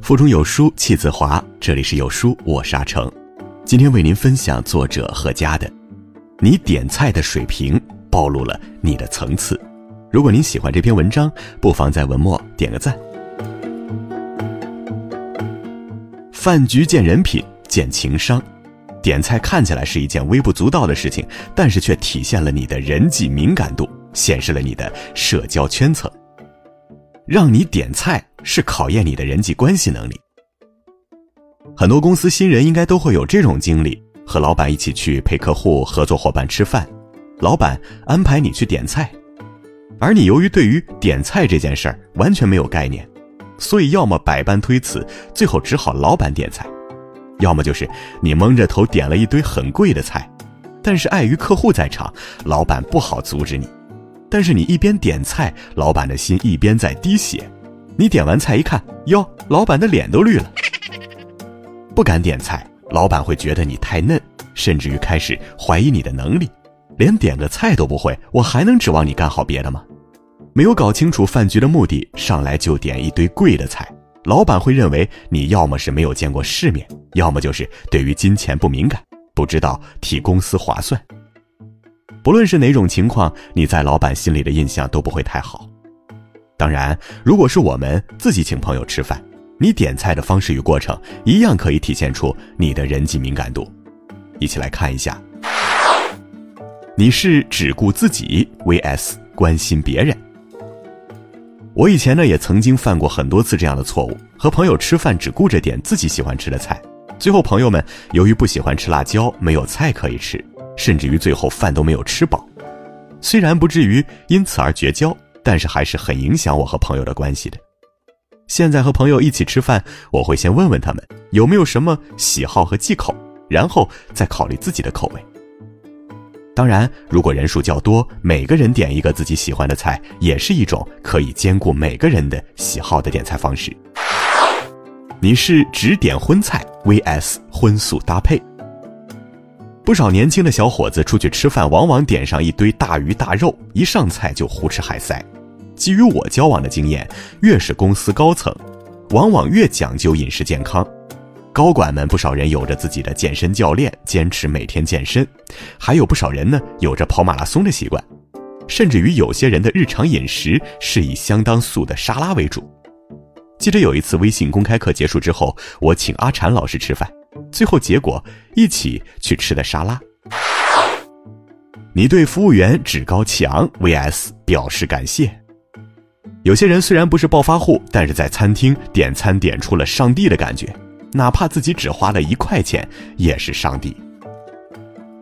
腹中有书气自华，这里是有书，我是阿成，今天为您分享作者何佳的《你点菜的水平暴露了你的层次》。如果您喜欢这篇文章，不妨在文末点个赞。饭局见人品，见情商。点菜看起来是一件微不足道的事情，但是却体现了你的人际敏感度，显示了你的社交圈层。让你点菜。是考验你的人际关系能力。很多公司新人应该都会有这种经历：和老板一起去陪客户、合作伙伴吃饭，老板安排你去点菜，而你由于对于点菜这件事儿完全没有概念，所以要么百般推辞，最后只好老板点菜；要么就是你蒙着头点了一堆很贵的菜，但是碍于客户在场，老板不好阻止你。但是你一边点菜，老板的心一边在滴血。你点完菜一看，哟，老板的脸都绿了。不敢点菜，老板会觉得你太嫩，甚至于开始怀疑你的能力。连点个菜都不会，我还能指望你干好别的吗？没有搞清楚饭局的目的，上来就点一堆贵的菜，老板会认为你要么是没有见过世面，要么就是对于金钱不敏感，不知道替公司划算。不论是哪种情况，你在老板心里的印象都不会太好。当然，如果是我们自己请朋友吃饭，你点菜的方式与过程一样可以体现出你的人际敏感度。一起来看一下，你是只顾自己 vs 关心别人。我以前呢也曾经犯过很多次这样的错误，和朋友吃饭只顾着点自己喜欢吃的菜，最后朋友们由于不喜欢吃辣椒，没有菜可以吃，甚至于最后饭都没有吃饱。虽然不至于因此而绝交。但是还是很影响我和朋友的关系的。现在和朋友一起吃饭，我会先问问他们有没有什么喜好和忌口，然后再考虑自己的口味。当然，如果人数较多，每个人点一个自己喜欢的菜，也是一种可以兼顾每个人的喜好的点菜方式。你是只点荤菜 vs 荤素搭配。不少年轻的小伙子出去吃饭，往往点上一堆大鱼大肉，一上菜就胡吃海塞。基于我交往的经验，越是公司高层，往往越讲究饮食健康。高管们不少人有着自己的健身教练，坚持每天健身；还有不少人呢，有着跑马拉松的习惯。甚至于有些人的日常饮食是以相当素的沙拉为主。记得有一次微信公开课结束之后，我请阿禅老师吃饭。最后结果，一起去吃的沙拉。你对服务员趾高气昂 vs 表示感谢。有些人虽然不是暴发户，但是在餐厅点餐点出了上帝的感觉，哪怕自己只花了一块钱，也是上帝。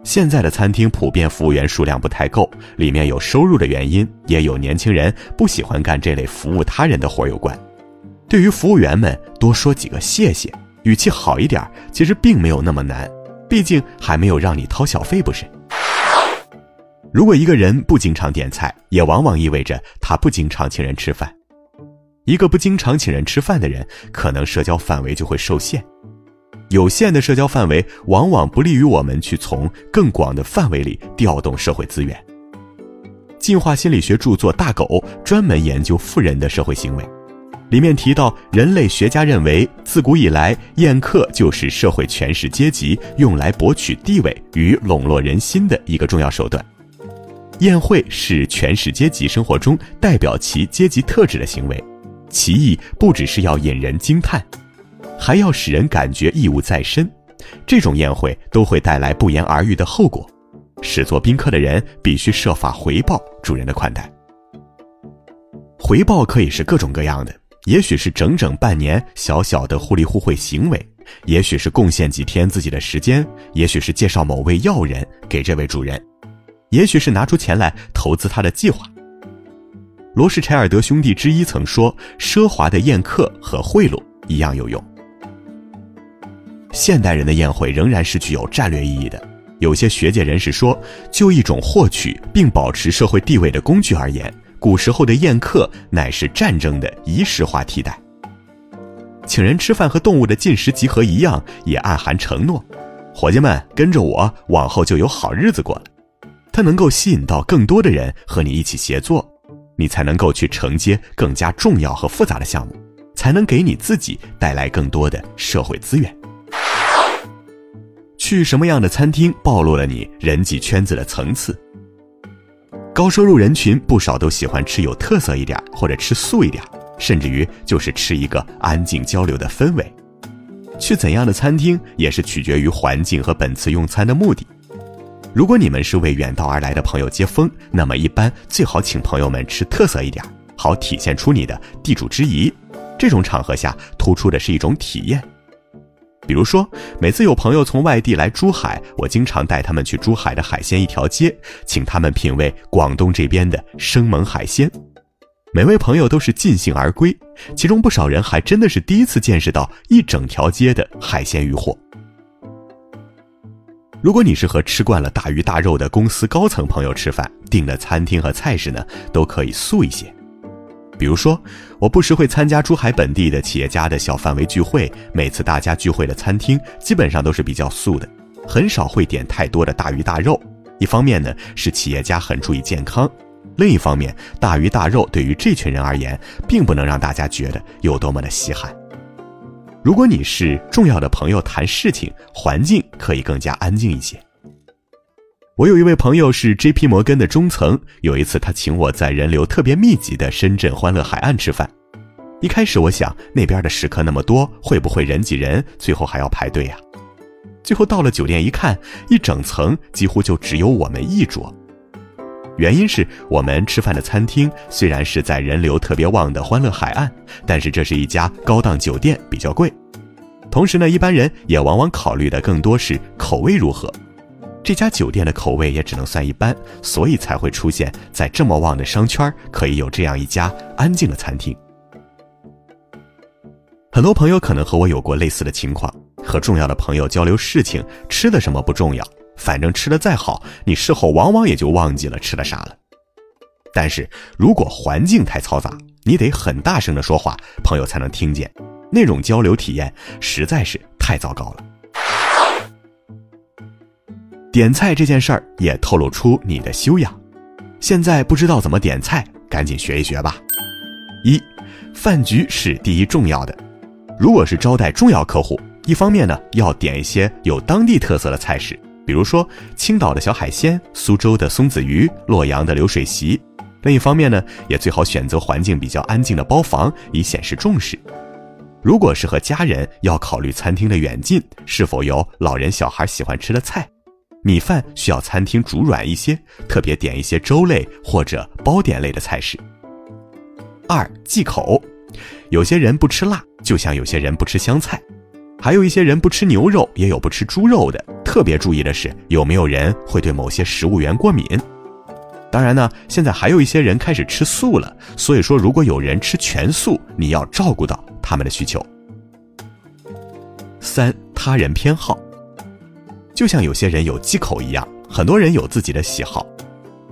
现在的餐厅普遍服务员数量不太够，里面有收入的原因，也有年轻人不喜欢干这类服务他人的活有关。对于服务员们，多说几个谢谢。语气好一点，其实并没有那么难，毕竟还没有让你掏小费，不是？如果一个人不经常点菜，也往往意味着他不经常请人吃饭。一个不经常请人吃饭的人，可能社交范围就会受限。有限的社交范围，往往不利于我们去从更广的范围里调动社会资源。进化心理学著作《大狗》专门研究富人的社会行为。里面提到，人类学家认为，自古以来，宴客就是社会权势阶级用来博取地位与笼络人心的一个重要手段。宴会是权势阶级生活中代表其阶级特质的行为，其意不只是要引人惊叹，还要使人感觉义务在身。这种宴会都会带来不言而喻的后果，使做宾客的人必须设法回报主人的款待。回报可以是各种各样的。也许是整整半年小小的互利互惠行为，也许是贡献几天自己的时间，也许是介绍某位要人给这位主人，也许是拿出钱来投资他的计划。罗氏柴尔德兄弟之一曾说：“奢华的宴客和贿赂一样有用。”现代人的宴会仍然是具有战略意义的。有些学界人士说，就一种获取并保持社会地位的工具而言。古时候的宴客乃是战争的仪式化替代。请人吃饭和动物的进食集合一样，也暗含承诺：伙计们跟着我，往后就有好日子过了。它能够吸引到更多的人和你一起协作，你才能够去承接更加重要和复杂的项目，才能给你自己带来更多的社会资源。去什么样的餐厅，暴露了你人际圈子的层次。高收入人群不少都喜欢吃有特色一点，或者吃素一点，甚至于就是吃一个安静交流的氛围。去怎样的餐厅也是取决于环境和本次用餐的目的。如果你们是为远道而来的朋友接风，那么一般最好请朋友们吃特色一点，好体现出你的地主之谊。这种场合下突出的是一种体验。比如说，每次有朋友从外地来珠海，我经常带他们去珠海的海鲜一条街，请他们品味广东这边的生猛海鲜。每位朋友都是尽兴而归，其中不少人还真的是第一次见识到一整条街的海鲜鱼货。如果你是和吃惯了大鱼大肉的公司高层朋友吃饭，订的餐厅和菜式呢，都可以素一些。比如说，我不时会参加珠海本地的企业家的小范围聚会，每次大家聚会的餐厅基本上都是比较素的，很少会点太多的大鱼大肉。一方面呢，是企业家很注意健康；另一方面，大鱼大肉对于这群人而言，并不能让大家觉得有多么的稀罕。如果你是重要的朋友谈事情，环境可以更加安静一些。我有一位朋友是 J.P. 摩根的中层，有一次他请我在人流特别密集的深圳欢乐海岸吃饭。一开始我想那边的食客那么多，会不会人挤人，最后还要排队呀？最后到了酒店一看，一整层几乎就只有我们一桌。原因是我们吃饭的餐厅虽然是在人流特别旺的欢乐海岸，但是这是一家高档酒店，比较贵。同时呢，一般人也往往考虑的更多是口味如何。这家酒店的口味也只能算一般，所以才会出现在这么旺的商圈，可以有这样一家安静的餐厅。很多朋友可能和我有过类似的情况，和重要的朋友交流事情，吃的什么不重要，反正吃的再好，你事后往往也就忘记了吃的啥了。但是如果环境太嘈杂，你得很大声的说话，朋友才能听见，那种交流体验实在是太糟糕了。点菜这件事儿也透露出你的修养。现在不知道怎么点菜，赶紧学一学吧。一，饭局是第一重要的。如果是招待重要客户，一方面呢要点一些有当地特色的菜式，比如说青岛的小海鲜、苏州的松子鱼、洛阳的流水席；另一方面呢，也最好选择环境比较安静的包房，以显示重视。如果是和家人，要考虑餐厅的远近，是否有老人小孩喜欢吃的菜。米饭需要餐厅煮软一些，特别点一些粥类或者包点类的菜式。二忌口，有些人不吃辣，就像有些人不吃香菜，还有一些人不吃牛肉，也有不吃猪肉的。特别注意的是，有没有人会对某些食物源过敏。当然呢，现在还有一些人开始吃素了，所以说如果有人吃全素，你要照顾到他们的需求。三他人偏好。就像有些人有忌口一样，很多人有自己的喜好。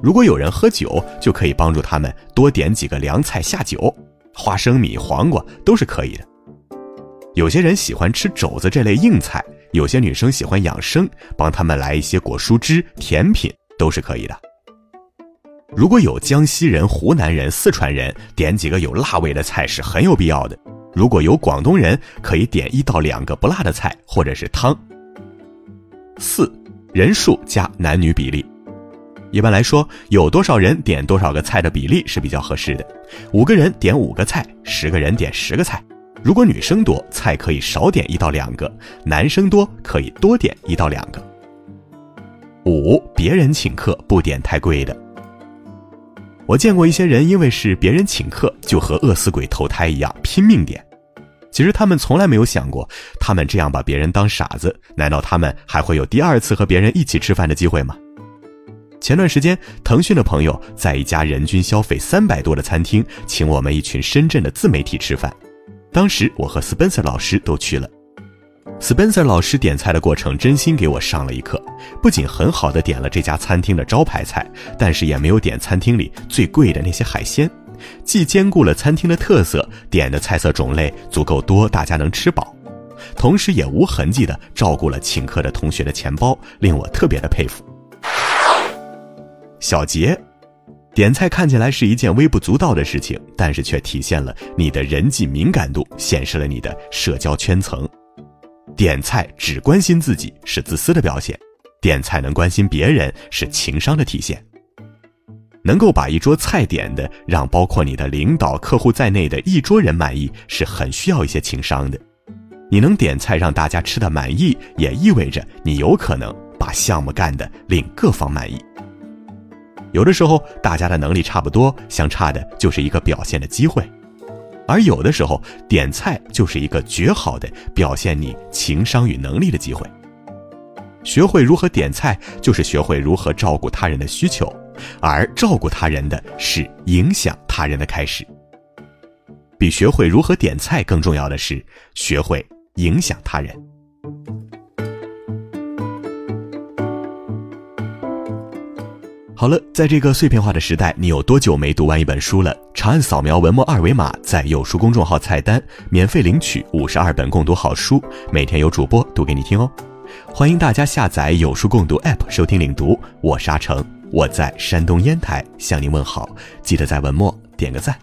如果有人喝酒，就可以帮助他们多点几个凉菜下酒，花生米、黄瓜都是可以的。有些人喜欢吃肘子这类硬菜，有些女生喜欢养生，帮他们来一些果蔬汁、甜品都是可以的。如果有江西人、湖南人、四川人，点几个有辣味的菜是很有必要的。如果有广东人，可以点一到两个不辣的菜或者是汤。四，人数加男女比例。一般来说，有多少人点多少个菜的比例是比较合适的。五个人点五个菜，十个人点十个菜。如果女生多，菜可以少点一到两个；男生多，可以多点一到两个。五，别人请客不点太贵的。我见过一些人，因为是别人请客，就和饿死鬼投胎一样拼命点。其实他们从来没有想过，他们这样把别人当傻子，难道他们还会有第二次和别人一起吃饭的机会吗？前段时间，腾讯的朋友在一家人均消费三百多的餐厅，请我们一群深圳的自媒体吃饭。当时我和 Spencer 老师都去了。Spencer 老师点菜的过程真心给我上了一课，不仅很好的点了这家餐厅的招牌菜，但是也没有点餐厅里最贵的那些海鲜。既兼顾了餐厅的特色，点的菜色种类足够多，大家能吃饱，同时也无痕迹的照顾了请客的同学的钱包，令我特别的佩服。小杰。点菜看起来是一件微不足道的事情，但是却体现了你的人际敏感度，显示了你的社交圈层。点菜只关心自己是自私的表现，点菜能关心别人是情商的体现。能够把一桌菜点的让包括你的领导、客户在内的一桌人满意，是很需要一些情商的。你能点菜让大家吃的满意，也意味着你有可能把项目干的令各方满意。有的时候，大家的能力差不多，相差的就是一个表现的机会；而有的时候，点菜就是一个绝好的表现你情商与能力的机会。学会如何点菜，就是学会如何照顾他人的需求，而照顾他人的是影响他人的开始。比学会如何点菜更重要的是，学会影响他人。好了，在这个碎片化的时代，你有多久没读完一本书了？长按扫描文末二维码，在有书公众号菜单免费领取五十二本共读好书，每天有主播读给你听哦。欢迎大家下载有书共读 App 收听领读，我是阿成，我在山东烟台向您问好，记得在文末点个赞。